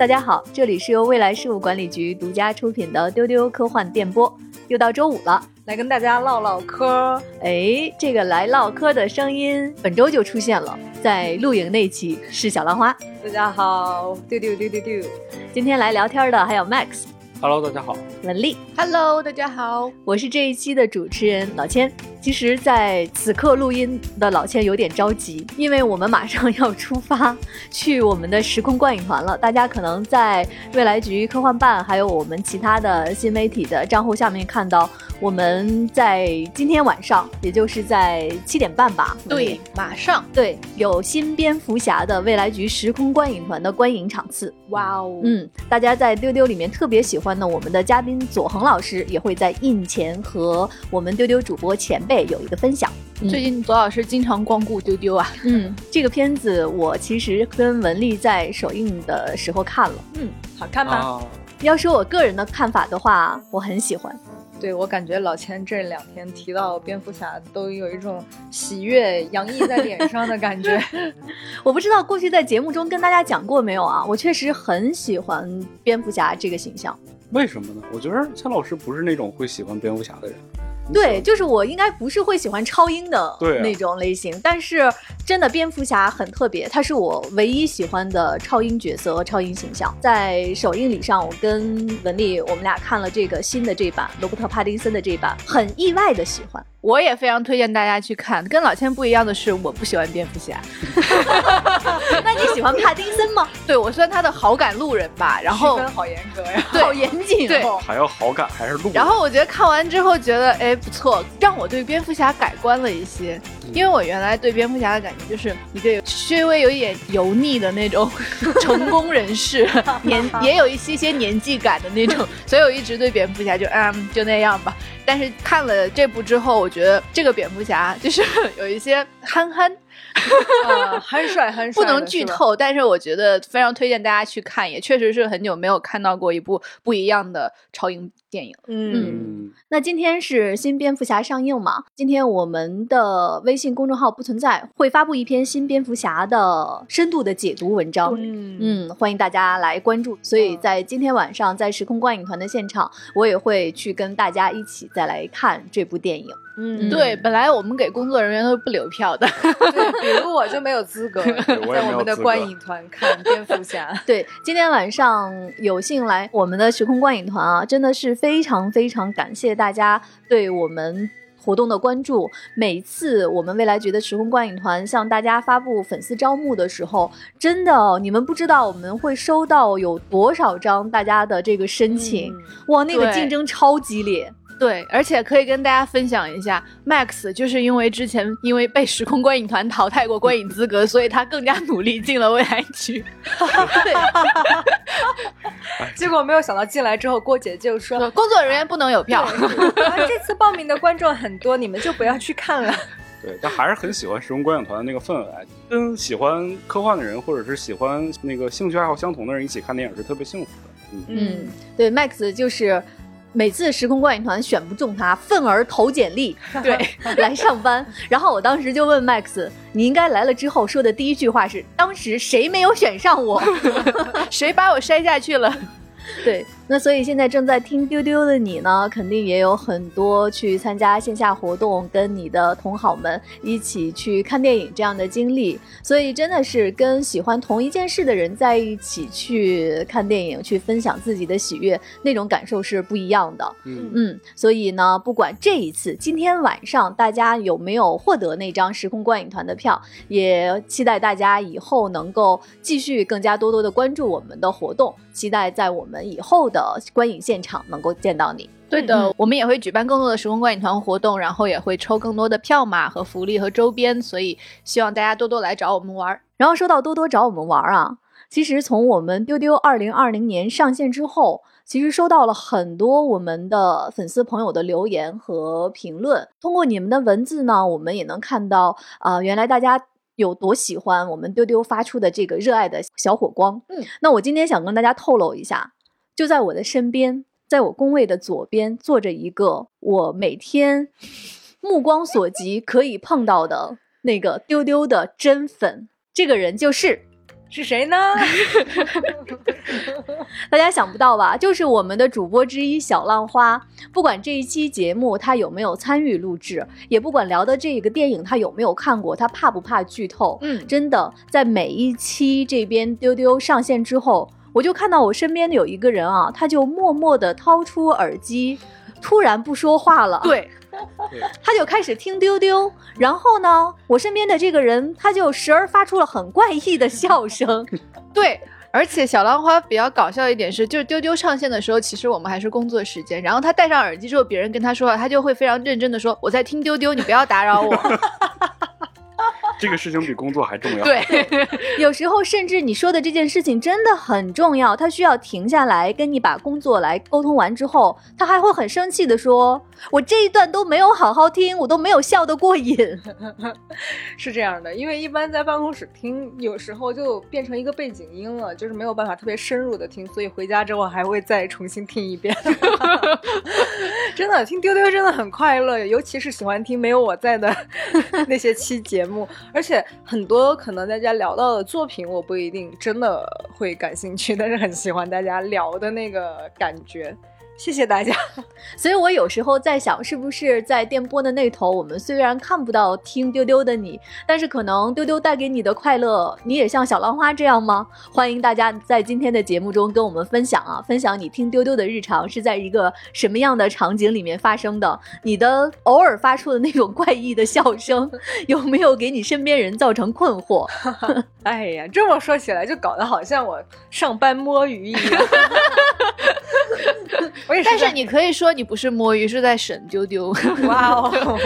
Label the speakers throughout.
Speaker 1: 大家好，这里是由未来事务管理局独家出品的丢丢科幻电波，又到周五了，
Speaker 2: 来跟大家唠唠嗑。
Speaker 1: 哎，这个来唠嗑的声音，本周就出现了，在露营那期是小浪花。
Speaker 2: 大家好，丢丢丢丢丢。
Speaker 1: 今天来聊天的还有 Max。
Speaker 3: Hello，大家好，
Speaker 1: 文丽。
Speaker 2: Hello，大家好，
Speaker 1: 我是这一期的主持人老千。其实，在此刻录音的老千有点着急，因为我们马上要出发 去我们的时空观影团了。大家可能在未来局科幻办，还有我们其他的新媒体的账户下面看到，我们在今天晚上，也就是在七点半吧，
Speaker 2: 对，马上
Speaker 1: 对，有新蝙蝠侠的未来局时空观影团的观影场次。
Speaker 2: 哇哦，
Speaker 1: 嗯，大家在丢丢里面特别喜欢的我们的嘉宾左恒老师，也会在印前和我们丢丢主播前辈。有一个分享，
Speaker 2: 最近左老师经常光顾丢丢啊。
Speaker 1: 嗯，这个片子我其实跟文丽在首映的时候看了。
Speaker 2: 嗯，好看吗？
Speaker 1: 要说我个人的看法的话，我很喜欢。
Speaker 2: 对我感觉老钱这两天提到蝙蝠侠，都有一种喜悦洋溢在脸上的感觉。
Speaker 1: 我不知道过去在节目中跟大家讲过没有啊？我确实很喜欢蝙蝠侠这个形象。
Speaker 3: 为什么呢？我觉得蔡老师不是那种会喜欢蝙蝠侠的人。
Speaker 1: 对，就是我应该不是会喜欢超英的那种类型，但是真的蝙蝠侠很特别，他是我唯一喜欢的超英角色和超英形象。在首映礼上，我跟文丽我们俩看了这个新的这版罗伯特·帕丁森的这版，很意外的喜欢。
Speaker 2: 我也非常推荐大家去看。跟老千不一样的是，我不喜欢蝙蝠侠。
Speaker 1: 那你喜欢帕丁森吗？
Speaker 2: 对我算他的好感路人吧。然后
Speaker 1: 好严格呀，
Speaker 2: 好
Speaker 1: 严谨。
Speaker 2: 对，
Speaker 3: 还要好感还是路人？
Speaker 2: 然后我觉得看完之后觉得，哎，不错，让我对蝙蝠侠改观了一些。因为我原来对蝙蝠侠的感觉就是一个稍微有一点油腻的那种成功人士，年也有一些些年纪感的那种，所以我一直对蝙蝠侠就嗯就那样吧。但是看了这部之后，我觉得这个蝙蝠侠就是 有一些憨憨。
Speaker 1: 很 帅很帅，
Speaker 2: 不能剧透，但是我觉得非常推荐大家去看，也确实是很久没有看到过一部不一样的超英电影。
Speaker 1: 嗯，那今天是新蝙蝠侠上映嘛？今天我们的微信公众号不存在，会发布一篇新蝙蝠侠的深度的解读文章。嗯嗯，欢迎大家来关注。所以在今天晚上，在时空观影团的现场，我也会去跟大家一起再来看这部电影。
Speaker 2: 嗯，对，本来我们给工作人员都是不留票的，
Speaker 1: 对，比如我就没有资格在我们的观影团看蝙蝠侠。对，今天晚上有幸来我们的时空观影团啊，真的是非常非常感谢大家对我们活动的关注。每次我们未来局的时空观影团向大家发布粉丝招募的时候，真的哦你们不知道我们会收到有多少张大家的这个申请，哇，那个竞争超激烈。
Speaker 2: 对，而且可以跟大家分享一下，Max 就是因为之前因为被时空观影团淘汰过观影资格，所以他更加努力进了未来局。对，
Speaker 1: 结果没有想到进来之后，郭姐就说
Speaker 2: 工作人员不能有票。
Speaker 1: 这次报名的观众很多，你们就不要去看了。
Speaker 3: 对，但还是很喜欢时空观影团的那个氛围，跟喜欢科幻的人或者是喜欢那个兴趣爱好相同的人一起看电影是特别幸福的。
Speaker 1: 嗯，对，Max 就是。每次时空观影团选不中他，愤而投简历，对，来上班。然后我当时就问 Max：“ 你应该来了之后说的第一句话是，当时谁没有选上我，
Speaker 2: 谁把我筛下去了？”
Speaker 1: 对。那所以现在正在听丢丢的你呢，肯定也有很多去参加线下活动，跟你的同好们一起去看电影这样的经历。所以真的是跟喜欢同一件事的人在一起去看电影，去分享自己的喜悦，那种感受是不一样的。嗯嗯，所以呢，不管这一次今天晚上大家有没有获得那张时空观影团的票，也期待大家以后能够继续更加多多的关注我们的活动，期待在我们以后的。观影现场能够见到你，
Speaker 2: 对的，我们也会举办更多的时空观影团活动，然后也会抽更多的票码和福利和周边，所以希望大家多多来找我们玩。
Speaker 1: 然后说到多多找我们玩啊，其实从我们丢丢二零二零年上线之后，其实收到了很多我们的粉丝朋友的留言和评论。通过你们的文字呢，我们也能看到啊，原来大家有多喜欢我们丢丢发出的这个热爱的小火光。嗯，那我今天想跟大家透露一下。就在我的身边，在我工位的左边坐着一个我每天目光所及可以碰到的那个丢丢的真粉，这个人就是
Speaker 4: 是谁呢？
Speaker 1: 大家想不到吧？就是我们的主播之一小浪花。不管这一期节目他有没有参与录制，也不管聊的这个电影他有没有看过，他怕不怕剧透？
Speaker 2: 嗯，
Speaker 1: 真的，在每一期这边丢丢上线之后，我就看到我身边的有一个人啊，他就默默地掏出耳机，突然不说话了。
Speaker 2: 对，
Speaker 1: 他就开始听丢丢，然后呢，我身边的这个人他就时而发出了很怪异的笑声。
Speaker 2: 对，而且小浪花比较搞笑一点是，就是丢丢上线的时候，其实我们还是工作时间，然后他戴上耳机之后，别人跟他说话，他就会非常认真的说：“我在听丢丢，你不要打扰我。
Speaker 3: 这个事情比工作还重要。
Speaker 2: 对，
Speaker 1: 有时候甚至你说的这件事情真的很重要，他需要停下来跟你把工作来沟通完之后，他还会很生气的说：“我这一段都没有好好听，我都没有笑得过瘾。
Speaker 4: 是这样的，因为一般在办公室听，有时候就变成一个背景音了，就是没有办法特别深入的听，所以回家之后还会再重新听一遍。真的，听丢丢真的很快乐，尤其是喜欢听没有我在的那些期节目，而且很多可能大家聊到的作品，我不一定真的会感兴趣，但是很喜欢大家聊的那个感觉。谢谢大家。
Speaker 1: 所以我有时候在想，是不是在电波的那头，我们虽然看不到听丢丢的你，但是可能丢丢带给你的快乐，你也像小浪花这样吗？欢迎大家在今天的节目中跟我们分享啊，分享你听丢丢的日常是在一个什么样的场景里面发生的？你的偶尔发出的那种怪异的笑声，有没有给你身边人造成困惑？
Speaker 4: 哎呀，这么说起来，就搞得好像我上班摸鱼一样。我也
Speaker 2: 但是你可以说你不是摸鱼，是在审丢丢。
Speaker 4: 哇哦。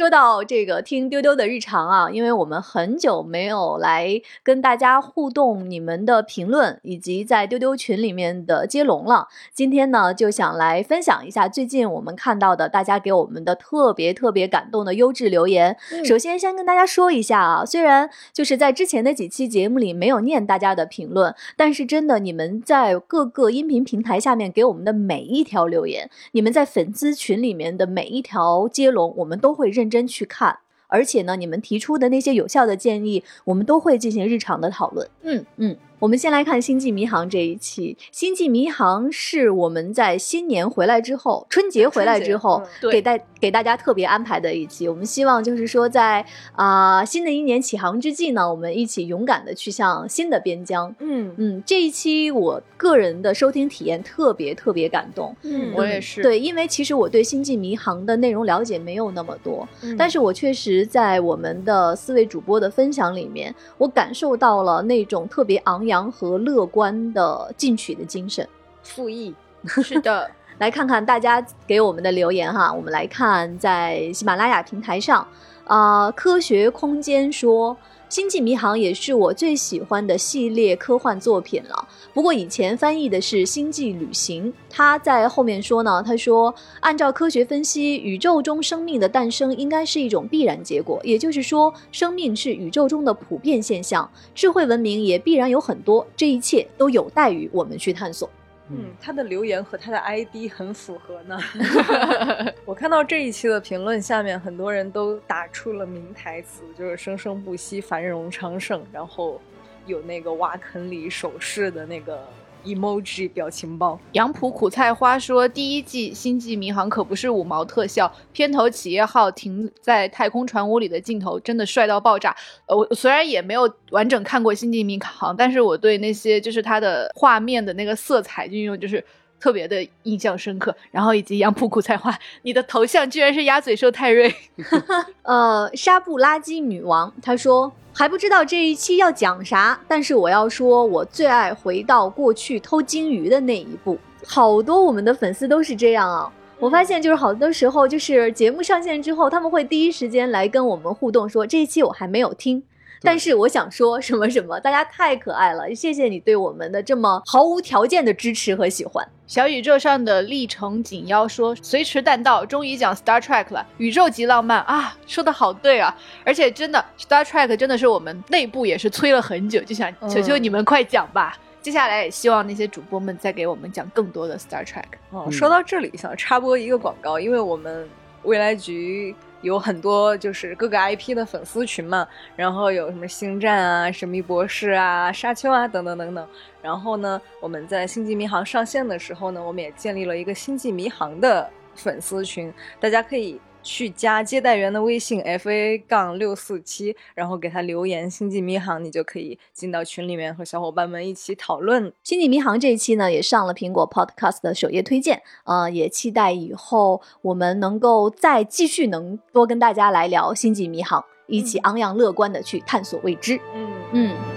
Speaker 1: 说到这个听丢丢的日常啊，因为我们很久没有来跟大家互动你们的评论以及在丢丢群里面的接龙了。今天呢，就想来分享一下最近我们看到的大家给我们的特别特别感动的优质留言。
Speaker 4: 嗯
Speaker 1: 首先，先跟大家说一下啊，虽然就是在之前的几期节目里没有念大家的评论，但是真的你们在各个音频平台下面给我们的每一条留言，你们在粉丝群里面的每一条接龙，我们都会认真去看。而且呢，你们提出的那些有效的建议，我们都会进行日常的讨论。
Speaker 2: 嗯
Speaker 1: 嗯，我们先来看《星际迷航》这一期，《星际迷航》是我们在新年回来之后，春节回来之后，
Speaker 2: 对
Speaker 1: 给大给大家特别安排的一期。我们希望就是说在，啊、新的一年启航之际呢，我们一起勇敢的去向新的边疆。
Speaker 4: 嗯
Speaker 1: 嗯，这一期我个人的收听体验特别特别感动。
Speaker 4: 嗯
Speaker 2: 我也是。，
Speaker 1: 对，因为其实我对《星际迷航》的内容了解没有那么多，
Speaker 4: 嗯
Speaker 1: 但是我确实在我们的四位主播的分享里面，我感受到了那种特别昂扬和乐观的进取的精神。
Speaker 4: 复议。
Speaker 2: 是的。
Speaker 1: 来看看大家给我们的留言哈，我们来看在喜马拉雅平台上，啊、科学空间说。《星际迷航》也是我最喜欢的系列科幻作品了。不过以前翻译的是《星际旅行》，他在后面说呢，他说按照科学分析，宇宙中生命的诞生应该是一种必然结果，也就是说，生命是宇宙中的普遍现象，智慧文明也必然有很多，这一切都有待于我们去探索。
Speaker 4: 嗯，他的留言和他的 ID 很符合呢。我看到这一期的评论下面，很多人都打出了名台词，就是“生生不息，繁荣昌盛”，然后有那个挖坑里手势的那个 emoji 表情包。
Speaker 2: 杨浦苦菜花说，第一季《星际迷航》可不是五毛特效，片头企业号停在太空船坞里的镜头真的帅到爆炸。呃，我虽然也没有完整看过《星际迷航》，但是我对那些就是它的画面的那个色彩运用就是。特别的印象深刻，然后以及杨浦苦菜花，你的头像居然是鸭嘴兽泰瑞，
Speaker 1: 呃，纱布垃圾女王她说还不知道这一期要讲啥，但是我要说，我最爱回到过去偷金鱼的那一步。好多我们的粉丝都是这样啊。我发现就是好多时候，就是节目上线之后，他们会第一时间来跟我们互动说，这一期我还没有听，但是我想说什么什么，大家太可爱了，谢谢你对我们的这么毫无条件的支持和喜欢。
Speaker 2: 小宇宙上的历程紧腰说：“随时弹到，终于讲 Star Trek 了，宇宙级浪漫啊！”说的好对啊，而且真的 Star Trek 真的是我们内部也是催了很久，就想求求你们快讲吧。接下来也希望那些主播们再给我们讲更多的 Star Trek。
Speaker 4: 哦，
Speaker 3: 嗯
Speaker 4: 说到这里，想插播一个广告，因为我们未来局有很多就是各个 IP 的粉丝群嘛，然后有什么星战啊、神秘博士啊、沙丘啊等等等等。然后呢，我们在星际迷航上线的时候呢，我们也建立了一个星际迷航的粉丝群，大家可以。去加接待员的微信 f a 杠六四七，然后给他留言“星际迷航”，你就可以进到群里面和小伙伴们一起讨论《
Speaker 1: 星际迷航》这一期呢，也上了苹果 Podcast 的首页推荐。呃，也期待以后我们能够再继续能多跟大家来聊《星际迷航》，一起昂扬乐观的去探索未知。
Speaker 4: 嗯
Speaker 1: 嗯。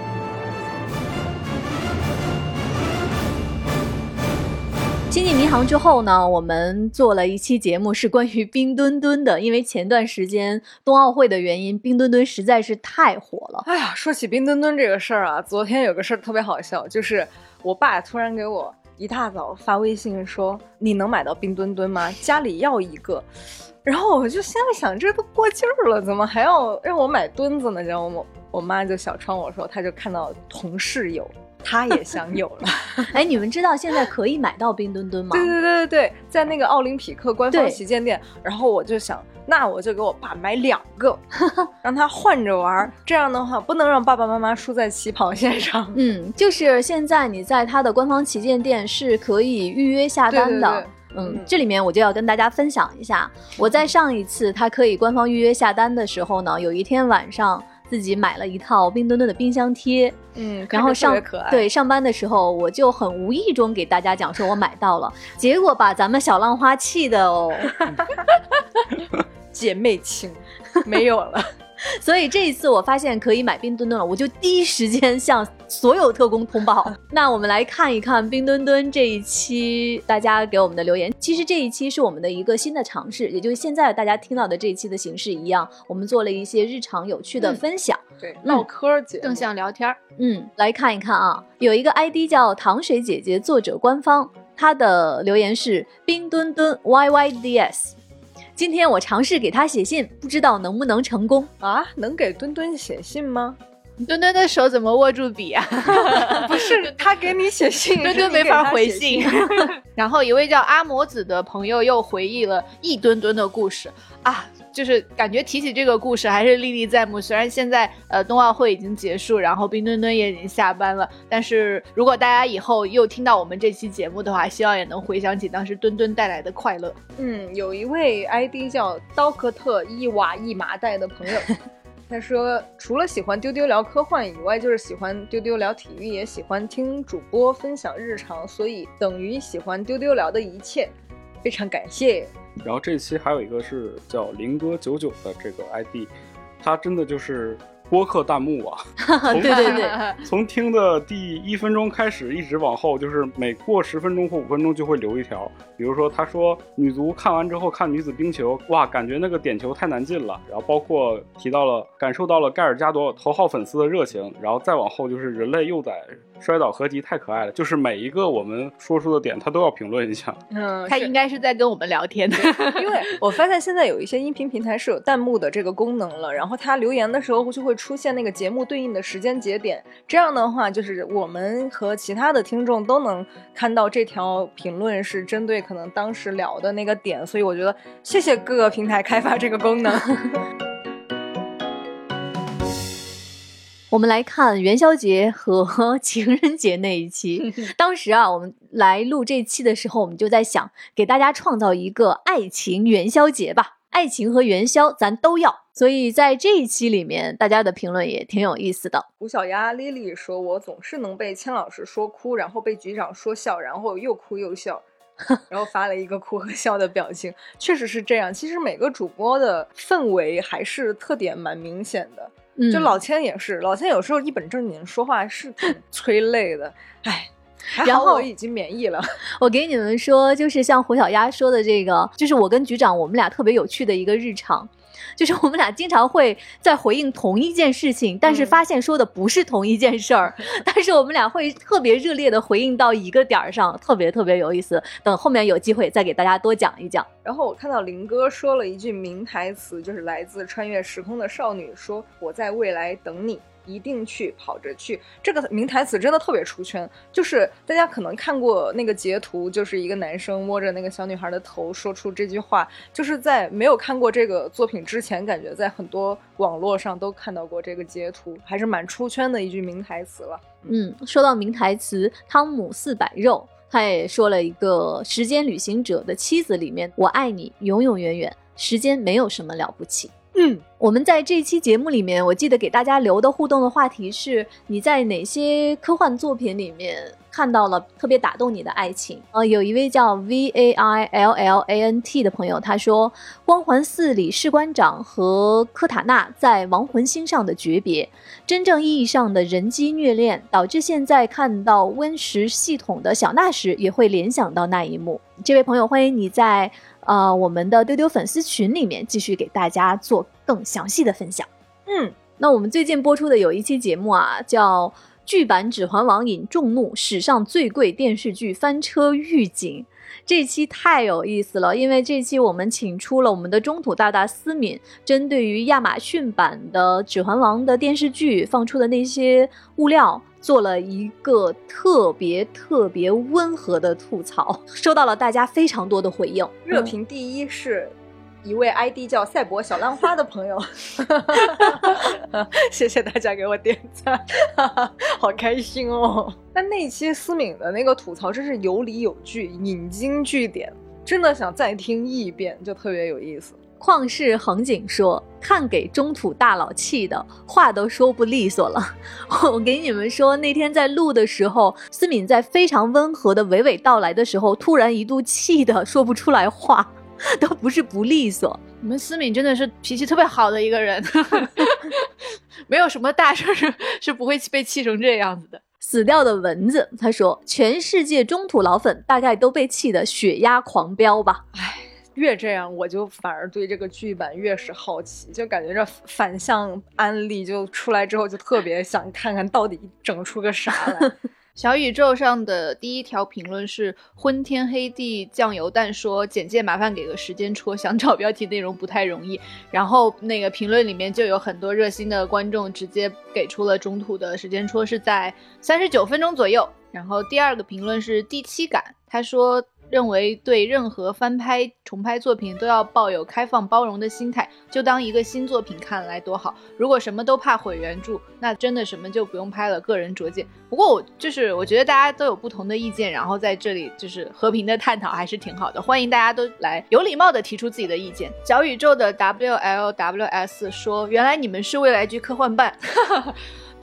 Speaker 1: 星际迷航之后呢，我们做了一期节目，是关于冰墩墩的。因为前段时间冬奥会的原因，冰墩墩实在是太火了。
Speaker 4: 哎呀，说起冰墩墩这个事儿啊，昨天有个事儿特别好笑，就是我爸突然给我一大早发微信说：“你能买到冰墩墩吗？家里要一个。”然后我就心里想，这都过劲儿了，怎么还要让我买墩子呢？然后我我妈就小窗我说，她就看到同事有。他也想有了，
Speaker 1: 哎，你们知道现在可以买到冰墩墩吗？
Speaker 4: 对对对对对，在那个奥林匹克官方旗舰店。然后我就想，那我就给我爸买两个，让他换着玩。这样的话，不能让爸爸妈妈输在起跑线上。
Speaker 1: 嗯，就是现在你在他的官方旗舰店是可以预约下单
Speaker 4: 的。
Speaker 1: 嗯，这里面我就要跟大家分享一下，我在上一次他可以官方预约下单的时候呢，有一天晚上。自己买了一套冰墩墩的冰箱贴，
Speaker 4: 嗯，
Speaker 1: 然后上对上班的时候，我就很无意中给大家讲说我买到了，结果把咱们小浪花气的哦，
Speaker 4: 姐妹情没有了。
Speaker 1: 所以这一次我发现可以买冰墩墩了，我就第一时间向所有特工通报。那我们来看一看冰墩墩这一期大家给我们的留言。其实这一期是我们的一个新的尝试，也就是现在大家听到的这一期的形式一样，我们做了一些日常有趣的分享，
Speaker 4: 对，唠嗑节
Speaker 2: 更像聊天儿。
Speaker 1: 嗯，来看一看啊，有一个 ID 叫糖水姐姐，作者官方，他的留言是冰墩墩 yyds。今天我尝试给他写信，不知道能不能成功
Speaker 4: 啊？能给墩墩写信吗？
Speaker 2: 墩墩的手怎么握住笔啊？
Speaker 4: 不是 他给你写信，
Speaker 2: 墩墩没法回信。然后一位叫阿摩子的朋友又回忆了一墩墩的故事啊。就是感觉提起这个故事还是历历在目。虽然现在呃冬奥会已经结束，然后冰墩墩也已经下班了，但是如果大家以后又听到我们这期节目的话，希望也能回想起当时墩墩带来的快乐。
Speaker 4: 嗯，有一位 ID 叫刀克特一瓦一麻袋的朋友，他说除了喜欢丢丢聊科幻以外，就是喜欢丢丢聊体育，也喜欢听主播分享日常，所以等于喜欢丢丢聊的一切。非常感谢。
Speaker 3: 然后这期还有一个是叫林哥九九的这个 ID，他真的就是播客弹幕啊，
Speaker 1: 对对对，
Speaker 3: 从听的第一分钟开始，一直往后，就是每过十分钟或五分钟就会留一条。比如说，他说女足看完之后看女子冰球，哇，感觉那个点球太难进了。然后包括提到了感受到了盖尔加朵头号粉丝的热情。然后再往后就是人类幼崽摔倒合集太可爱了。就是每一个我们说出的点，他都要评论一下。
Speaker 4: 嗯，
Speaker 2: 他应该是在跟我们聊天的，
Speaker 4: 因为我发现现在有一些音频平台是有弹幕的这个功能了。然后他留言的时候就会出现那个节目对应的时间节点。这样的话，就是我们和其他的听众都能看到这条评论是针对。可能当时聊的那个点，所以我觉得谢谢各个平台开发这个功能。
Speaker 1: 我们来看元宵节和 情人节那一期，当时啊，我们来录这期的时候，我们就在想给大家创造一个爱情元宵节吧，爱情和元宵咱都要。所以在这一期里面，大家的评论也挺有意思的。
Speaker 4: 胡小丫 Lily 说：“我总是能被千老师说哭，然后被局长说笑，然后又哭又笑。”然后发了一个哭和笑的表情，确实是这样。其实每个主播的氛围还是特点蛮明显的。就老千也是，老千有时候一本正经说话是挺 催泪的。哎，然后我已经免疫了。
Speaker 1: 我给你们说，就是像胡小丫说的这个，就是我跟局长我们俩特别有趣的一个日常。就是我们俩经常会在回应同一件事情，但是发现说的不是同一件事儿，但是我们俩会特别热烈的回应到一个点儿上，特别特别有意思。等后面有机会再给大家多讲一讲。
Speaker 4: 然后我看到林哥说了一句名台词，就是来自穿越时空的少女说：“我在未来等你。”一定去，跑着去。这个名台词真的特别出圈，就是大家可能看过那个截图，就是一个男生摸着那个小女孩的头说出这句话，就是在没有看过这个作品之前，感觉在很多网络上都看到过这个截图，还是蛮出圈的一句名台词了。
Speaker 1: 嗯，说到名台词，汤姆四百肉。他也说了一个《时间旅行者的妻子》里面，我爱你永永远远，时间没有什么了不起。
Speaker 4: 嗯，
Speaker 1: 我们在这期节目里面，我记得给大家留的互动的话题是：你在哪些科幻作品里面？看到了特别打动你的爱情，呃，有一位叫 V A I L L A N T 的朋友，他说，光环四里士官长和科塔纳在亡魂星上的诀别，真正意义上的人机虐恋，导致现在看到温实系统的小纳时，也会联想到那一幕。这位朋友，欢迎你在呃我们的丢丢粉丝群里面继续给大家做更详细的分享。
Speaker 4: 嗯，
Speaker 1: 那我们最近播出的有一期节目啊，叫。剧版《指环王》引众怒，史上最贵电视剧翻车预警。这期太有意思了，因为这期我们请出了我们的中土大大思敏，针对于亚马逊版的《指环王》的电视剧放出的那些物料，做了一个特别特别温和的吐槽，收到了大家非常多的回应。
Speaker 4: 热评第一是。一位 ID 叫赛博小浪花的朋友，谢谢大家给我点赞，好开心哦！但那期思敏的那个吐槽真是有理有据，引经据典，真的想再听一遍，就特别有意思。
Speaker 1: 旷世恒景说：“看给中土大佬气的，话都说不利索了。”我给你们说，那天在录的时候，思敏在非常温和的娓娓道来的时候，突然一度气的说不出来话。都不是不利索，
Speaker 2: 我们思敏真的是脾气特别好的一个人，没有什么大事是是不会被气成这样子的。
Speaker 1: 死掉的蚊子，他说，全世界中土老粉大概都被气得血压狂飙吧。
Speaker 4: 唉，越这样我就反而对这个剧版越是好奇，就感觉这反向安利就出来之后，就特别想看看到底整出个啥来。
Speaker 2: 小宇宙上的第一条评论是昏天黑地酱油蛋说简介麻烦给个时间戳，想找标题内容不太容易。然后那个评论里面就有很多热心的观众直接给出了中途的时间戳是在三十九分钟左右。然后第二个评论是第七感，他说。认为对任何翻拍、重拍作品都要抱有开放包容的心态，就当一个新作品看来多好。如果什么都怕毁原著，那真的什么就不用拍了。个人拙见。不过我就是我觉得大家都有不同的意见，然后在这里就是和平的探讨还是挺好的。欢迎大家都来有礼貌的提出自己的意见。小宇宙的 W L W S 说：“原来你们是未来局科幻办。”哈哈哈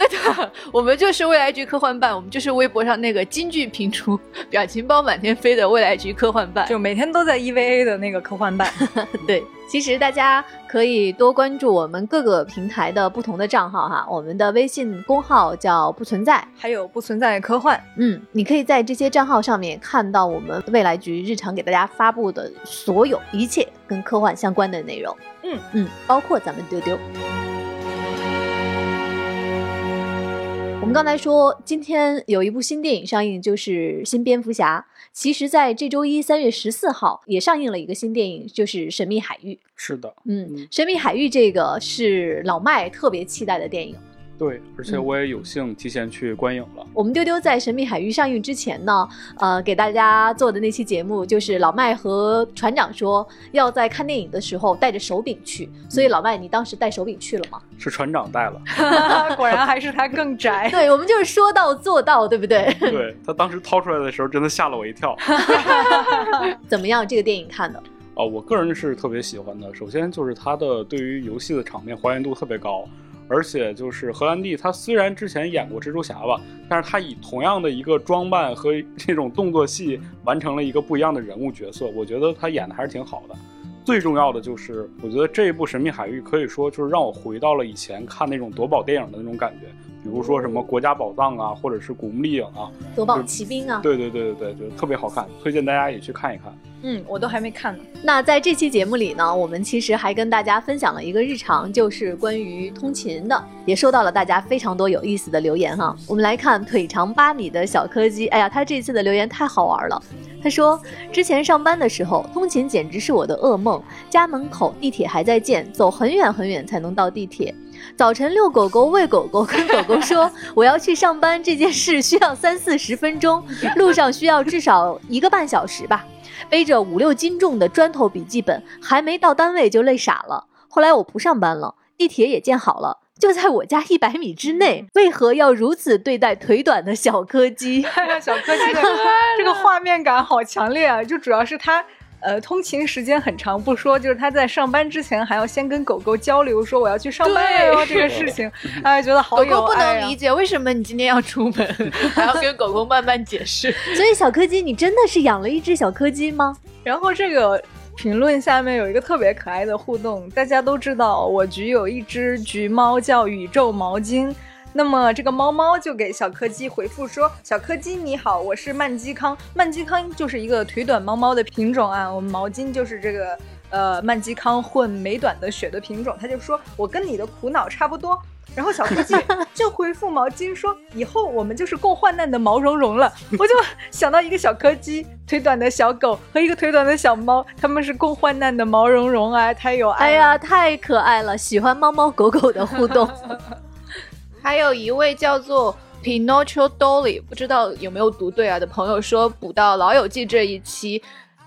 Speaker 2: 对的，我们就是未来局科幻办，我们就是微博上那个金句频出、表情包满天飞的未来局科幻办，
Speaker 4: 就每天都在 EVA 的那个科幻办。
Speaker 1: 对，其实大家可以多关注我们各个平台的不同的账号哈，我们的微信公号叫不存在，
Speaker 4: 还有不存在科幻。
Speaker 1: 嗯，你可以在这些账号上面看到我们未来局日常给大家发布的所有一切跟科幻相关的内容。
Speaker 4: 嗯
Speaker 1: 嗯，包括咱们丢丢。我们刚才说，今天有一部新电影上映，就是《新蝙蝠侠》。其实，在这周一三月十四号也上映了一个新电影，就是《神秘海域》。
Speaker 3: 是的，
Speaker 1: 嗯，《神秘海域》这个是老麦特别期待的电影。
Speaker 3: 对，而且我也有幸提前去观影了。
Speaker 1: 我们丢丢在《神秘海域》上映之前呢，呃，给大家做的那期节目，就是老麦和船长说要在看电影的时候带着手柄去。所以老麦，你当时带手柄去了吗？
Speaker 3: 是船长带了，
Speaker 4: 果然还是他更宅。
Speaker 1: 对我们就是说到做到，对不对？
Speaker 3: 对他当时掏出来的时候，真的吓了我一跳。
Speaker 1: 怎么样？这个电影看的？
Speaker 3: 啊，我个人是特别喜欢的。首先就是它的对于游戏的场面还原度特别高。而且就是荷兰弟，他虽然之前演过蜘蛛侠吧，但是他以同样的一个装扮和这种动作戏完成了一个不一样的人物角色，我觉得他演的还是挺好的。最重要的就是，我觉得这一部《神秘海域》可以说就是让我回到了以前看那种夺宝电影的那种感觉。比如说什么国家宝藏啊，或者是古墓丽影啊，
Speaker 1: 夺宝奇兵啊，
Speaker 3: 对对对对对，就特别好看，推荐大家也去看一看。
Speaker 4: 嗯，我都还没看呢。
Speaker 1: 那在这期节目里呢，我们其实还跟大家分享了一个日常，就是关于通勤的，也收到了大家非常多有意思的留言哈。我们来看腿长八米的小柯基，哎呀，他这次的留言太好玩了。他说，之前上班的时候，通勤简直是我的噩梦，家门口地铁还在建，走很远很远才能到地铁。早晨遛狗狗、喂狗狗，跟狗狗说我要去上班这件事需要三四十分钟，路上需要至少一个半小时吧。背着五六斤重的砖头笔记本，还没到单位就累傻了。后来我不上班了，地铁也建好了，就在我家一百米之内。为何要如此对待腿短的小柯基？
Speaker 4: 小柯基的这个画面感好强烈啊！就主要是他。呃，通勤时间很长不说，就是他在上班之前还要先跟狗狗交流，说我要去上班了哟这个事情，哎，觉得好
Speaker 2: 狗狗不能理解为什么你今天要出门，还要跟狗狗慢慢解释。
Speaker 1: 所以小柯基，你真的是养了一只小柯基吗？
Speaker 4: 然后这个评论下面有一个特别可爱的互动，大家都知道我局有一只橘猫叫宇宙毛巾。那么这个猫猫就给小柯基回复说：“小柯基你好，我是曼基康。曼基康就是一个腿短猫猫的品种啊。我们毛巾就是这个呃曼基康混美短的血的品种。他就说我跟你的苦恼差不多。然后小柯基 就回复毛巾说：以后我们就是共患难的毛茸茸了。我就想到一个小柯基腿短的小狗和一个腿短的小猫，他们是共患难的毛茸茸啊，太有爱。
Speaker 1: 哎呀，太可爱了，喜欢猫猫狗狗的互动。”
Speaker 2: 还有一位叫做 Pinocchio Dolly，不知道有没有读对啊的朋友说补到《老友记》这一期。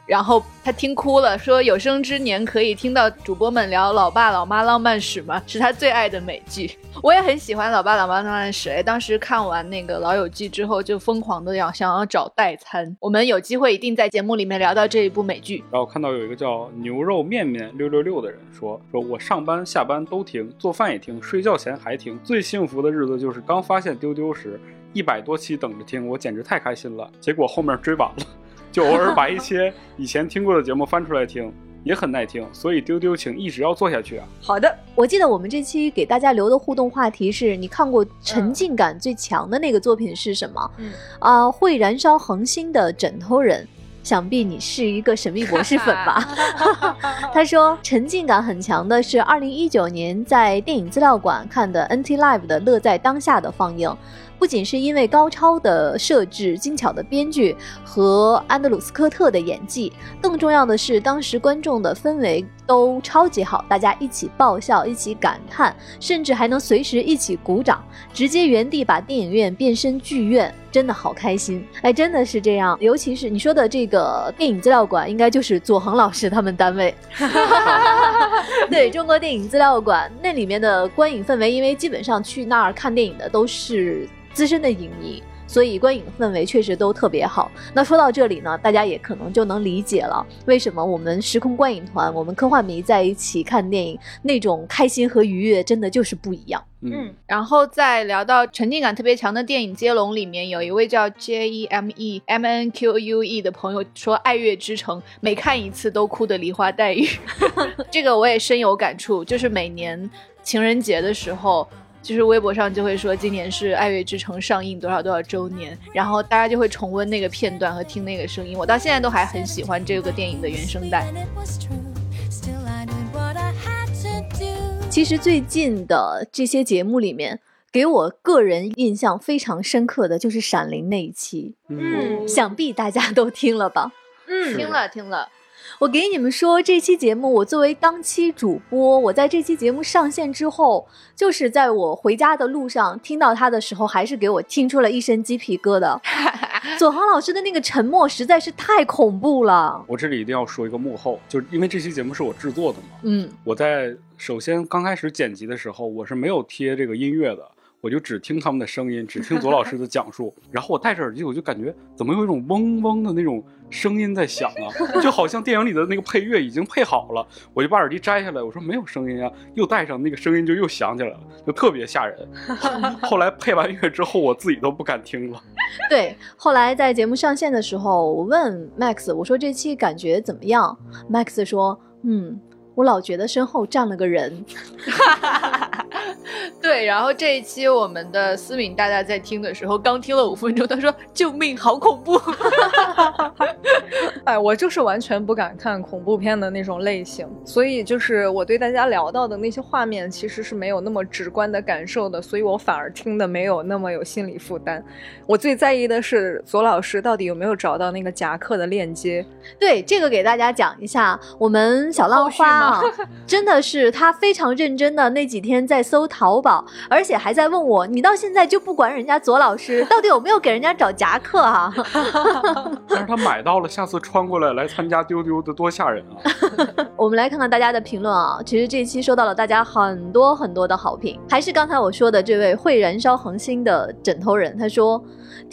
Speaker 2: 然后他听哭了，说有生之年可以听到主播们聊老爸老妈浪漫史吗？是他最爱的美剧。我也很喜欢老爸老妈浪漫史，哎，当时看完那个老友记之后，就疯狂的要想要找代餐。我们有机会一定在节目里面聊到这一部美剧。
Speaker 3: 然后看到有一个叫牛肉面面六六六的人说，说我上班下班都听，做饭也听，睡觉前还听，最幸福的日子就是刚发现丢丢时，一百多期等着听，我简直太开心了。结果后面追晚了。就偶尔把一些以前听过的节目翻出来听，也很耐听，所以丢丢请一直要做下去啊。
Speaker 4: 好的，
Speaker 1: 我记得我们这期给大家留的互动话题是你看过沉浸感最强的那个作品是什么？嗯啊，会燃烧恒星的枕头人，想必你是一个神秘博士粉吧？他说沉浸感很强的是二零一九年在电影资料馆看的 NT Live 的乐在当下的放映。不仅是因为高超的设置、精巧的编剧和安德鲁斯科特的演技，更重要的是当时观众的氛围都超级好，大家一起爆笑、一起感叹，甚至还能随时一起鼓掌，直接原地把电影院变身剧院，真的好开心！哎，真的是这样，尤其是你说的这个电影资料馆，应该就是左恒老师他们单位。对中国电影资料馆那里面的观影氛围，因为基本上去那儿看电影的都是。资深的影迷，所以观影氛围确实都特别好。那说到这里呢，大家也可能就能理解了，为什么我们时空观影团，我们科幻迷在一起看电影，那种开心和愉悦真的就是不一样。
Speaker 2: 嗯，然后在聊到沉浸感特别强的电影接龙里面，有一位叫 J E M E M N Q U E 的朋友说，《爱乐之城》每看一次都哭得梨花带雨，这个我也深有感触。就是每年情人节的时候。就是微博上就会说今年是《爱乐之城》上映多少多少周年，然后大家就会重温那个片段和听那个声音。我到现在都还很喜欢这个电影的原声带。
Speaker 1: 其实最近的这些节目里面，给我个人印象非常深刻的就是《闪灵》那一期，嗯，想必大家都听了吧？
Speaker 2: 嗯，听了听了。
Speaker 1: 我给你们说，这期节目我作为当期主播，我在这期节目上线之后，就是在我回家的路上听到他的时候，还是给我听出了一身鸡皮疙瘩。左航老师的那个沉默实在是太恐怖了。
Speaker 3: 我这里一定要说一个幕后，就是因为这期节目是我制作的嘛。嗯，我在首先刚开始剪辑的时候，我是没有贴这个音乐的。我就只听他们的声音，只听左老师的讲述，然后我戴着耳机，我就感觉怎么有一种嗡嗡的那种声音在响啊，就好像电影里的那个配乐已经配好了。我就把耳机摘下来，我说没有声音啊，又戴上，那个声音就又响起来了，就特别吓人。后来配完乐之后，我自己都不敢听了。
Speaker 1: 对，后来在节目上线的时候，我问 Max，我说这期感觉怎么样？Max 说，嗯。我老觉得身后站了个人，
Speaker 2: 对。然后这一期我们的思敏大大在听的时候，刚听了五分钟，他说：“救命，好恐怖！”
Speaker 4: 哎，我就是完全不敢看恐怖片的那种类型，所以就是我对大家聊到的那些画面，其实是没有那么直观的感受的，所以我反而听的没有那么有心理负担。我最在意的是左老师到底有没有找到那个夹克的链接。
Speaker 1: 对，这个给大家讲一下，我们小浪花啊。真的是他非常认真的那几天在搜淘宝，而且还在问我，你到现在就不管人家左老师到底有没有给人家找夹克啊？
Speaker 3: 但是他买到了，下次穿过来来参加丢丢的多吓人啊！
Speaker 1: 我们来看看大家的评论啊，其实这一期收到了大家很多很多的好评，还是刚才我说的这位会燃烧恒星的枕头人，他说。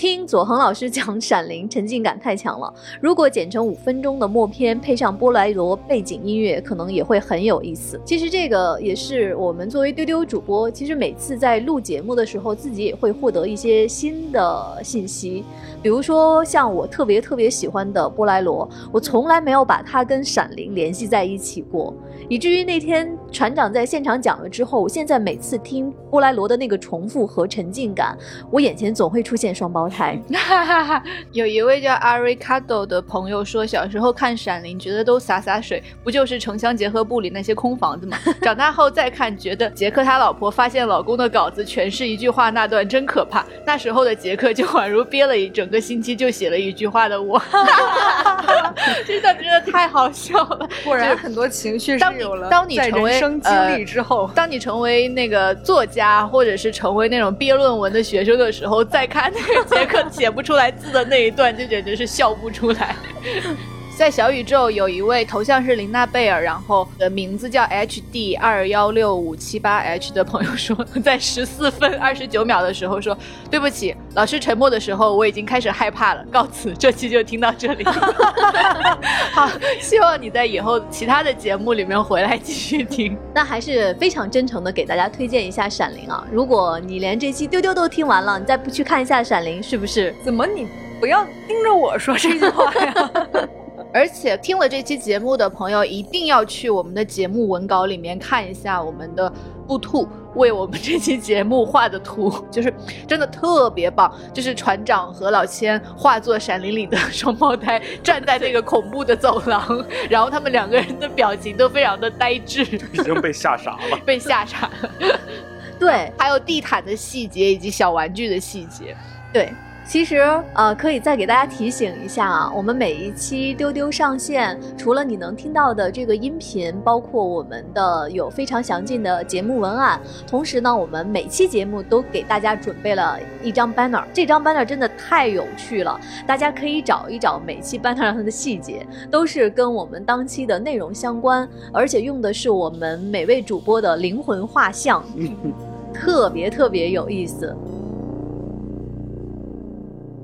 Speaker 1: 听左恒老师讲《闪灵》，沉浸感太强了。如果剪成五分钟的默片，配上波莱罗背景音乐，可能也会很有意思。其实这个也是我们作为丢丢主播，其实每次在录节目的时候，自己也会获得一些新的信息。比如说，像我特别特别喜欢的波莱罗，我从来没有把它跟《闪灵》联系在一起过，以至于那天船长在现场讲了之后，我现在每次听布莱罗的那个重复和沉浸感，我眼前总会出现双胞胎。
Speaker 2: 有一位叫阿瑞卡多的朋友说，小时候看《闪灵》觉得都洒洒水，不就是城乡结合部里那些空房子吗？长大后再看，觉得杰克他老婆发现老公的稿子全是一句话那段真可怕。那时候的杰克就宛如憋了一整个星期就写了一句话的我，真的真的太好笑了。
Speaker 4: 果然很多情绪是
Speaker 2: 当你成为
Speaker 4: 生经历之后，
Speaker 2: 当你成为那个作家或者是成为那种憋论文的学生的时候，再看那个杰克 写不出来字的那一段，就简直是笑不出来。在小宇宙有一位头像是林娜贝尔，然后的名字叫 H D 二幺六五七八 H 的朋友说，在十四分二十九秒的时候说，对不起，老师沉默的时候我已经开始害怕了。告辞，这期就听到这里。好，希望你在以后其他的节目里面回来继续听。
Speaker 1: 那还是非常真诚的给大家推荐一下《闪灵》啊！如果你连这期丢丢都听完了，你再不去看一下《闪灵》，是不是？
Speaker 4: 怎么你不要盯着我说这句话呀？
Speaker 2: 而且听了这期节目的朋友，一定要去我们的节目文稿里面看一下我们的布兔为我们这期节目画的图，就是真的特别棒。就是船长和老千化作《闪灵》里的双胞胎，站在那个恐怖的走廊，然后他们两个人的表情都非常的呆滞，
Speaker 3: 已经被吓傻了，
Speaker 2: 被吓傻了。
Speaker 1: 对，
Speaker 2: 还有地毯的细节以及小玩具的细节，
Speaker 1: 对。其实，呃，可以再给大家提醒一下啊，我们每一期丢丢上线，除了你能听到的这个音频，包括我们的有非常详尽的节目文案，同时呢，我们每期节目都给大家准备了一张 banner，这张 banner 真的太有趣了，大家可以找一找每期 banner 上的细节，都是跟我们当期的内容相关，而且用的是我们每位主播的灵魂画像，特别特别有意思。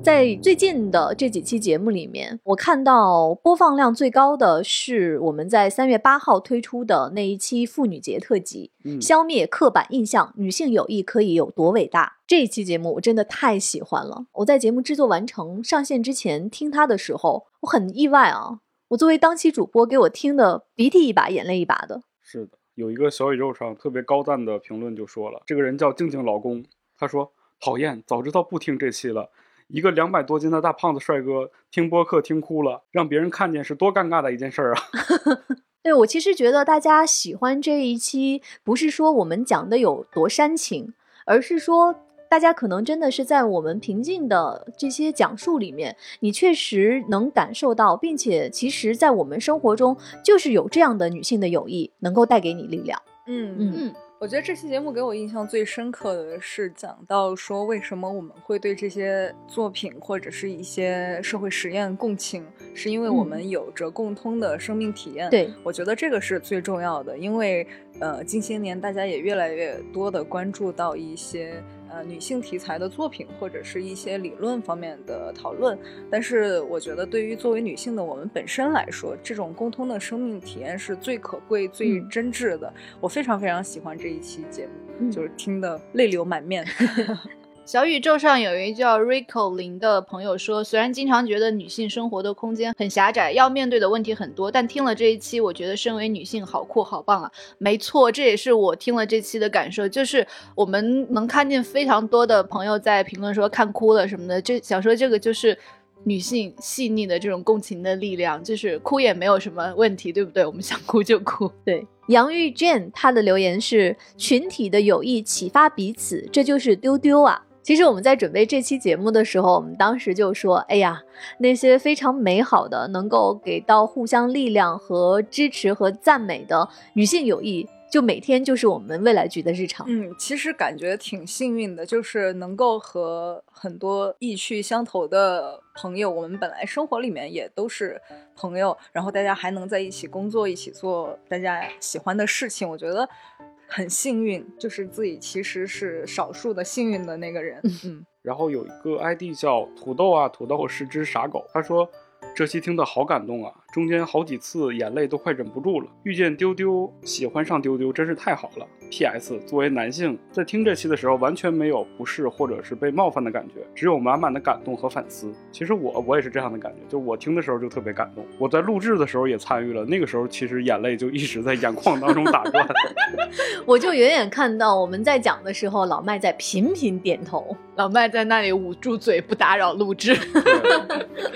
Speaker 1: 在最近的这几期节目里面，我看到播放量最高的是我们在三月八号推出的那一期妇女节特辑，消灭刻板印象，女性友谊可以有多伟大？这一期节目我真的太喜欢了。我在节目制作完成上线之前听它的时候，我很意外啊！我作为当期主播，给我听的鼻涕一把眼泪一把的。
Speaker 3: 是的，有一个小宇宙上特别高赞的评论就说了，这个人叫静静老公，他说讨厌，早知道不听这期了。一个两百多斤的大胖子帅哥听播客听哭了，让别人看见是多尴尬的一件事儿啊！
Speaker 1: 对我其实觉得大家喜欢这一期，不是说我们讲的有多煽情，而是说大家可能真的是在我们平静的这些讲述里面，你确实能感受到，并且其实，在我们生活中就是有这样的女性的友谊，能够带给你力量。
Speaker 4: 嗯嗯。我觉得这期节目给我印象最深刻的是讲到说，为什么我们会对这些作品或者是一些社会实验共情，是因为我们有着共通的生命体验。
Speaker 1: 对
Speaker 4: 我觉得这个是最重要的，因为呃，近些年大家也越来越多的关注到一些。呃，女性题材的作品或者是一些理论方面的讨论，但是我觉得对于作为女性的我们本身来说，这种沟通的生命体验是最可贵、最真挚的。我非常非常喜欢这一期节目，就是听得泪流满面。
Speaker 2: 小宇宙上有一叫 Rico 林的朋友说，虽然经常觉得女性生活的空间很狭窄，要面对的问题很多，但听了这一期，我觉得身为女性好酷好棒啊！没错，这也是我听了这期的感受，就是我们能看见非常多的朋友在评论说看哭了什么的，就想说这个就是女性细腻的这种共情的力量，就是哭也没有什么问题，对不对？我们想哭就哭。
Speaker 1: 对，杨玉娟她的留言是群体的友谊启发彼此，这就是丢丢啊。其实我们在准备这期节目的时候，我们当时就说：“哎呀，那些非常美好的、能够给到互相力量和支持和赞美的女性友谊，就每天就是我们未来局的日常。
Speaker 4: 嗯，其实感觉挺幸运的，就是能够和很多意趣相投的朋友，我们本来生活里面也都是朋友，然后大家还能在一起工作，一起做大家喜欢的事情，我觉得很幸运，就是自己其实是少数的幸运的那个人。嗯，
Speaker 3: 然后有一个 ID 叫土豆啊，土豆是只傻狗，他说。这期听的好感动啊，中间好几次眼泪都快忍不住了。遇见丢丢，喜欢上丢丢，真是太好了。P.S. 作为男性，在听这期的时候，完全没有不适或者是被冒犯的感觉，只有满满的感动和反思。其实我我也是这样的感觉，就我听的时候就特别感动。我在录制的时候也参与了，那个时候其实眼泪就一直在眼眶当中打转。
Speaker 1: 我就远远看到我们在讲的时候，老麦在频频点头，
Speaker 2: 老麦在那里捂住嘴不打扰录制。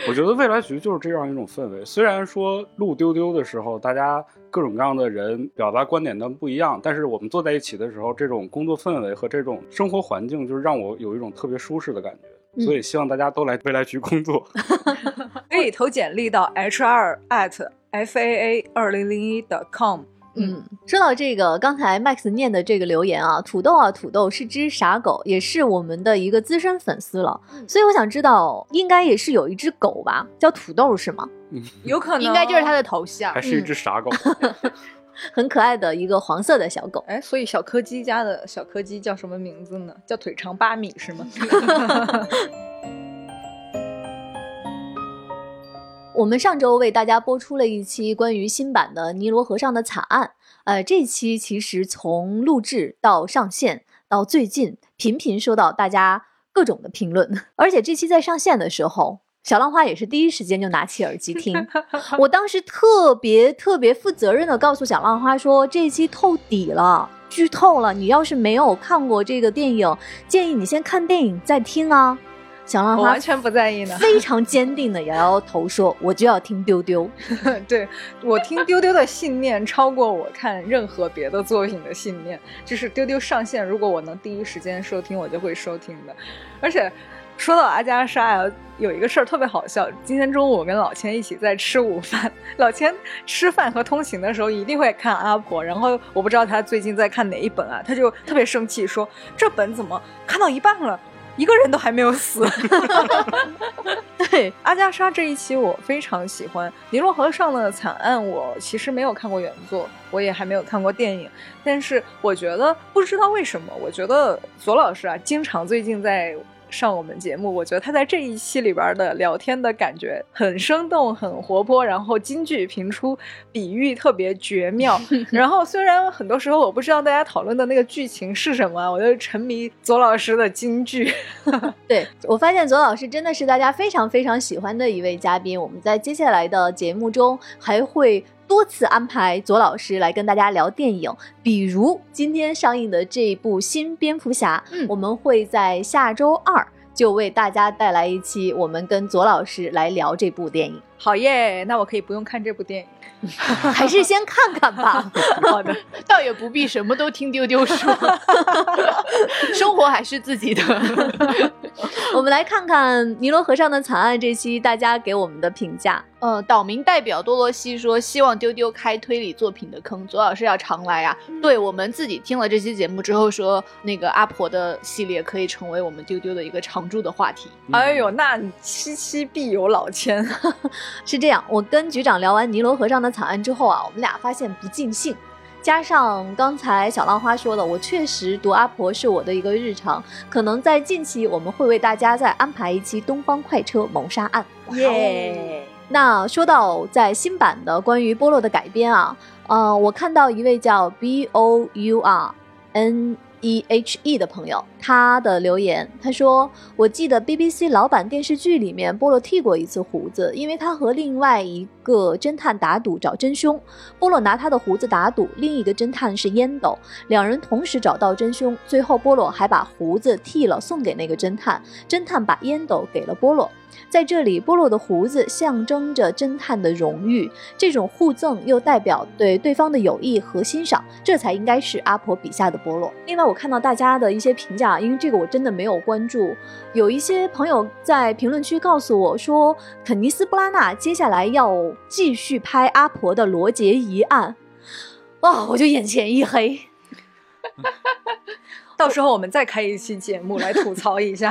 Speaker 3: 我觉得未来局就是这样一种氛围。虽然说路丢丢的时候，大家。各种各样的人表达观点都不一样，但是我们坐在一起的时候，这种工作氛围和这种生活环境，就是让我有一种特别舒适的感觉。所以希望大家都来未来局工作，
Speaker 4: 可以投简历到 hr at faa 二零零一 .com。
Speaker 1: 嗯，说到这个，刚才 Max 念的这个留言啊，土豆啊，土豆是只傻狗，也是我们的一个资深粉丝了。所以我想知道，应该也是有一只狗吧，叫土豆是吗？
Speaker 3: 嗯，
Speaker 4: 有可能，
Speaker 2: 应该就是它的头像，
Speaker 3: 还是一只傻狗，
Speaker 1: 很可爱的一个黄色的小狗。
Speaker 4: 哎，所以小柯基家的小柯基叫什么名字呢？叫腿长八米是吗？
Speaker 1: 我们上周为大家播出了一期关于新版的《尼罗河上的惨案》，呃，这期其实从录制到上线到最近，频频收到大家各种的评论，而且这期在上线的时候，小浪花也是第一时间就拿起耳机听。我当时特别特别负责任的告诉小浪花说，这一期透底了，剧透了，你要是没有看过这个电影，建议你先看电影再听啊。小浪花
Speaker 4: 完全不在意呢，
Speaker 1: 非 常坚定的摇摇头说：“我就要听丢丢。”
Speaker 4: 对我听丢丢的信念超过我看任何别的作品的信念。就是丢丢上线，如果我能第一时间收听，我就会收听的。而且说到阿加莎呀，有一个事儿特别好笑。今天中午我跟老千一起在吃午饭，老千吃饭和通勤的时候一定会看阿婆。然后我不知道他最近在看哪一本啊，他就特别生气说：“这本怎么看到一半了？”一个人都还没有死。对阿加莎这一期我非常喜欢，《尼罗河上的惨案》我其实没有看过原作，我也还没有看过电影，但是我觉得不知道为什么，我觉得左老师啊，经常最近在。上我们节目，我觉得他在这一期里边的聊天的感觉很生动、很活泼，然后金句频出，比喻特别绝妙。然后虽然很多时候我不知道大家讨论的那个剧情是什么，我就沉迷左老师的金句。
Speaker 1: 对我发现左老师真的是大家非常非常喜欢的一位嘉宾。我们在接下来的节目中还会。多次安排左老师来跟大家聊电影，比如今天上映的这一部新蝙蝠侠，嗯我们会在下周二就为大家带来一期，我们跟左老师来聊这部电影。
Speaker 4: 好耶，那我可以不用看这部电影。
Speaker 1: 还是先看看吧。
Speaker 2: 好的，倒也不必什么都听丢丢说，生活还是自己的。
Speaker 1: 我们来看看《尼罗河上的惨案》这期大家给我们的评价。
Speaker 2: 呃，岛民代表多罗西说，希望丢丢开推理作品的坑，左老师要常来啊。对我们自己听了这期节目之后说，那个阿婆的系列可以成为我们丢丢的一个常驻的话题。
Speaker 4: 哎呦，那七七必有老千。
Speaker 1: 是这样，我跟局长聊完《尼罗河上的》。惨案之后啊，我们俩发现不尽兴，加上刚才小浪花说的，我确实读阿婆是我的一个日常，可能在近期我们会为大家再安排一期《东方快车谋杀案》。耶！那说到在新版的关于波洛的改编啊，呃，我看到一位叫 B O U R N。E h e 的朋友，他的留言，他说：“我记得 BBC 老版电视剧里面，波洛剃过一次胡子，因为他和另外一个侦探打赌找真凶。波洛拿他的胡子打赌，另一个侦探是烟斗，两人同时找到真凶。最后，波洛还把胡子剃了送给那个侦探，侦探把烟斗给了波洛。”在这里，波洛的胡子象征着侦探的荣誉，这种互赠又代表对对方的友谊和欣赏，这才应该是阿婆笔下的波洛。另外，我看到大家的一些评价，因为这个我真的没有关注，有一些朋友在评论区告诉我说，肯尼斯·布拉纳接下来要继续拍阿婆的罗杰疑案。哇，我就眼前一黑。
Speaker 4: 到时候我们再开一期节目来吐槽一下。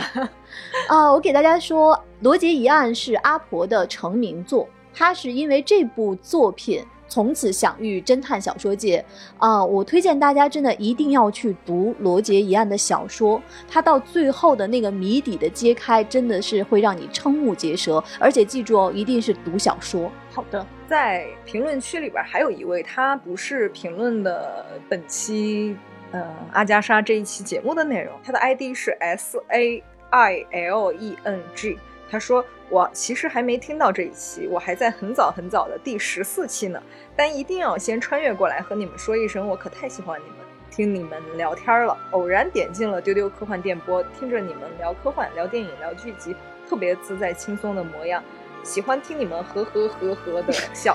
Speaker 1: 啊，我给大家说，《罗杰一案》是阿婆的成名作，她是因为这部作品从此享誉侦探小说界。啊，我推荐大家真的一定要去读《罗杰一案》的小说，它到最后的那个谜底的揭开，真的是会让你瞠目结舌。而且记住哦，一定是读小说。
Speaker 4: 好的，在评论区里边还有一位，他不是评论的本期。呃，阿加莎这一期节目的内容，他的 ID 是 S A I L E N G。他说：“我其实还没听到这一期，我还在很早很早的第十四期呢。但一定要先穿越过来和你们说一声，我可太喜欢你们，听你们聊天了。偶然点进了丢丢科幻电波，听着你们聊科幻、聊电影、聊剧集，特别自在轻松的模样。”喜欢听你们呵呵呵呵的笑，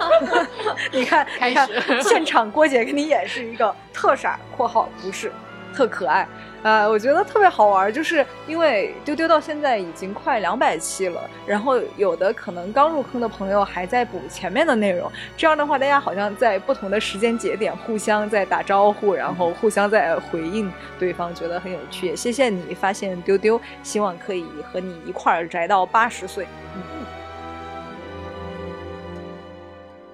Speaker 4: 你看，
Speaker 2: 你
Speaker 4: 看现场郭姐给你演示一个特傻（括号不是）。特可爱，呃，我觉得特别好玩，就是因为丢丢到现在已经快两百期了，然后有的可能刚入坑的朋友还在补前面的内容，这样的话，大家好像在不同的时间节点互相在打招呼，然后互相在回应对方，觉得很有趣。也谢谢你发现丢丢，希望可以和你一块儿宅到八十岁。嗯，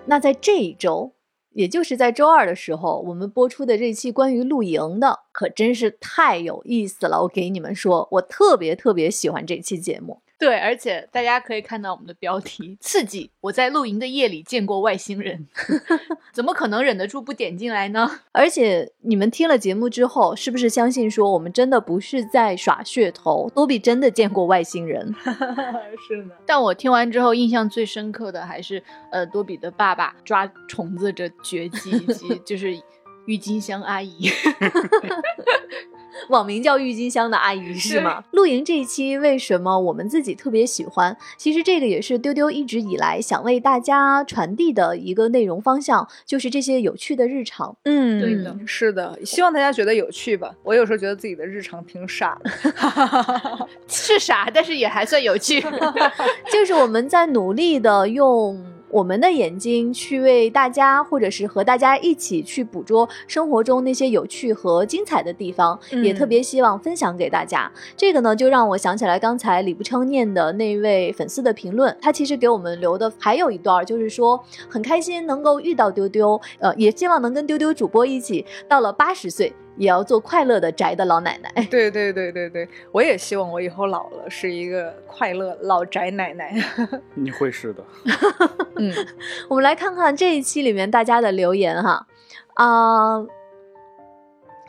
Speaker 1: 那在这一周。也就是在周二的时候，我们播出的这期关于露营的，可真是太有意思了。我给你们说，我特别特别喜欢这期节目。
Speaker 2: 对，而且大家可以看到我们的标题“刺激”。我在露营的夜里见过外星人，怎么可能忍得住不点进来呢？
Speaker 1: 而且你们听了节目之后，是不是相信说我们真的不是在耍噱头？多比真的见过外星人
Speaker 4: 是的。
Speaker 2: 但我听完之后，印象最深刻的还是呃，多比的爸爸抓虫子这绝技，以及就是郁金香阿姨。
Speaker 1: 网名叫郁金香的阿姨是吗？露营这一期为什么我们自己特别喜欢？其实这个也是丢丢一直以来想为大家传递的一个内容方向，就是这些有趣的日常。
Speaker 4: 嗯，
Speaker 2: 对的，
Speaker 4: 是的，希望大家觉得有趣吧。我有时候觉得自己的日常挺傻的，
Speaker 2: 是傻，但是也还算有趣。
Speaker 1: 就是我们在努力的用。我们的眼睛去为大家，或者是和大家一起去捕捉生活中那些有趣和精彩的地方，也特别希望分享给大家。这个呢，就让我想起来刚才李不称念的那位粉丝的评论，他其实给我们留的还有一段，就是说很开心能够遇到丢丢，呃，也希望能跟丢丢主播一起到了八十岁。也要做快乐的宅的老奶奶。
Speaker 4: 对对对对对，我也希望我以后老了是一个快乐老宅奶奶。
Speaker 3: 你会是的。
Speaker 1: 嗯，我们来看看这一期里面大家的留言哈。啊，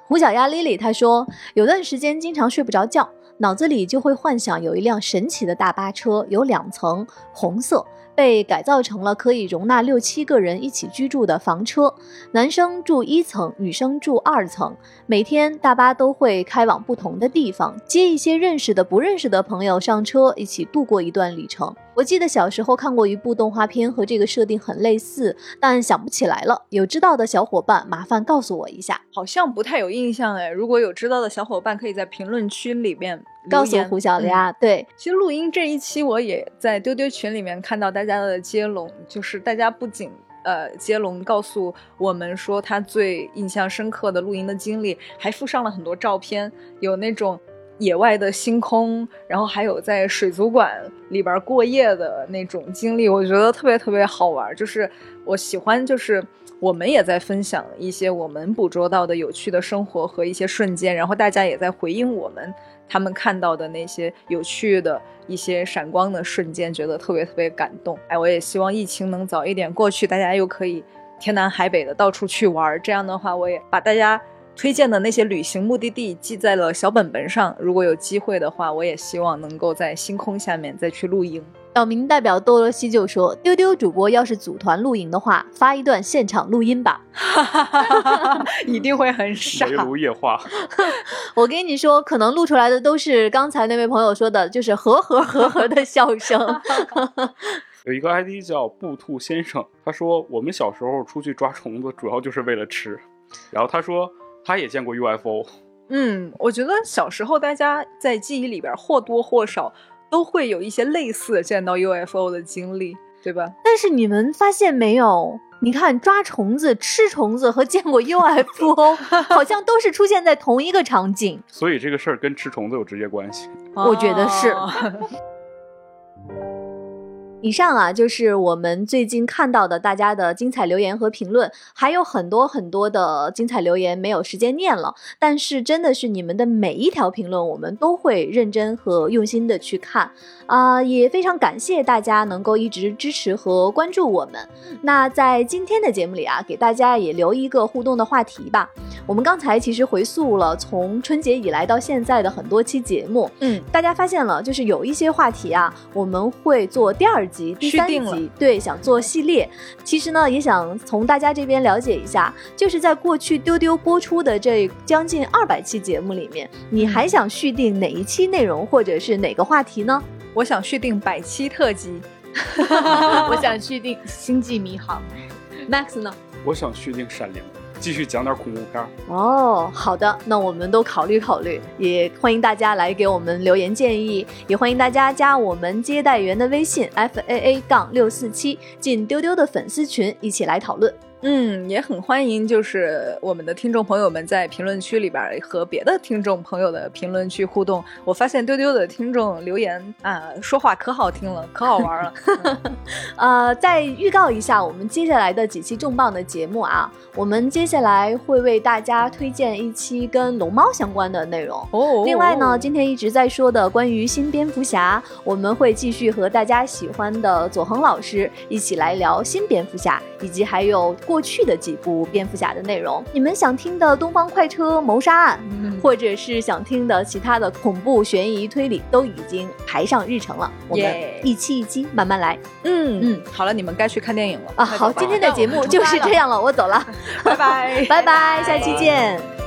Speaker 1: 胡小丫 Lily 她说，有段时间经常睡不着觉，脑子里就会幻想有一辆神奇的大巴车，有两层，红色。被改造成了可以容纳六七个人一起居住的房车，男生住一层，女生住二层。每天大巴都会开往不同的地方，接一些认识的、不认识的朋友上车，一起度过一段旅程。我记得小时候看过一部动画片，和这个设定很类似，但想不起来了。有知道的小伙伴，麻烦告诉我一下。
Speaker 4: 好像不太有印象哎。如果有知道的小伙伴，可以在评论区里面
Speaker 1: 告诉胡小丫。对，
Speaker 4: 其实录音这一期我也在丢丢群里面看到大家的接龙，就是大家不仅呃接龙告诉我们说他最印象深刻的露营的经历，还附上了很多照片，有那种。野外的星空，然后还有在水族馆里边过夜的那种经历，我觉得特别特别好玩。就是我喜欢，就是我们也在分享一些我们捕捉到的有趣的生活和一些瞬间，然后大家也在回应我们他们看到的那些有趣的一些闪光的瞬间，觉得特别特别感动。哎，我也希望疫情能早一点过去，大家又可以天南海北的到处去玩。这样的话，我也把大家。推荐的那些旅行目的地记在了小本本上，如果有机会的话，我也希望能够在星空下面再去露营。
Speaker 1: 小明代表多罗西就说：“丢丢主播要是组团露营的话，发一段现场录音吧，
Speaker 4: 一定会很傻。”
Speaker 3: 围炉夜话，
Speaker 1: 我跟你说，可能录出来的都是刚才那位朋友说的，就是呵呵呵呵的笑声。
Speaker 3: 有一个 ID 叫布兔先生，他说我们小时候出去抓虫子，主要就是为了吃。然后他说。他也见过 UFO，
Speaker 4: 嗯，我觉得小时候大家在记忆里边或多或少都会有一些类似见到 UFO 的经历，对吧？
Speaker 1: 但是你们发现没有，你看抓虫子、吃虫子和见过 UFO，好像都是出现在同一个场景。
Speaker 3: 所以这个事儿跟吃虫子有直接关系。
Speaker 1: 我觉得是
Speaker 4: 哦
Speaker 1: 以上啊，就是我们最近看到的大家的精彩留言和评论，还有很多很多的精彩留言没有时间念了。但是真的是你们的每一条评论，我们都会认真和用心的去看啊、也非常感谢大家能够一直支持和关注我们。那在今天的节目里啊，给大家也留一个互动的话题吧。我们刚才其实回溯了从春节以来到现在的很多期节目，
Speaker 2: 嗯，
Speaker 1: 大家发现了，就是有一些话题啊，我们会做第二集、第三
Speaker 2: 续订
Speaker 1: 集，对，想做系列。其实呢，也想从大家这边了解一下，就是在过去丢丢播出的这将近二百期节目里面，你还想续订哪一期内容，或者是哪个话题呢？
Speaker 4: 我想续订百期特辑，
Speaker 2: 我想续订《星际迷航》。
Speaker 1: Max 呢？
Speaker 3: 我想续订《闪灵》，继续讲点恐怖片儿。
Speaker 1: 哦，好的，那我们都考虑考虑，也欢迎大家来给我们留言建议，也欢迎大家加我们接待员的微信 f a a 杠六四七，进丢丢的粉丝群，一起来讨论。
Speaker 4: 嗯，也很欢迎，就是我们的听众朋友们在评论区里边和别的听众朋友的评论区互动。我发现丢丢的听众留言啊，说话可好听了，可好玩了。
Speaker 1: 呃，再预告一下我们接下来的几期重磅的节目啊，我们接下来会为大家推荐一期跟龙猫相关的内容。
Speaker 4: 哦
Speaker 1: 另外呢，今天一直在说的关于新蝙蝠侠，我们会继续和大家喜欢的左恒老师一起来聊新蝙蝠侠，以及还有过去的几部蝙蝠侠的内容。你们想听的《东方快车谋杀案》，
Speaker 4: 嗯
Speaker 1: 或者是想听的其他的恐怖、悬疑、推理，都已经排上日程了。我们一期一期慢慢来
Speaker 4: 嗯
Speaker 1: 嗯
Speaker 4: 好了，你们该去看电影了
Speaker 1: 啊！好，今天的节目就是这样了，我走了，
Speaker 4: 拜拜。
Speaker 1: 拜拜，下期见。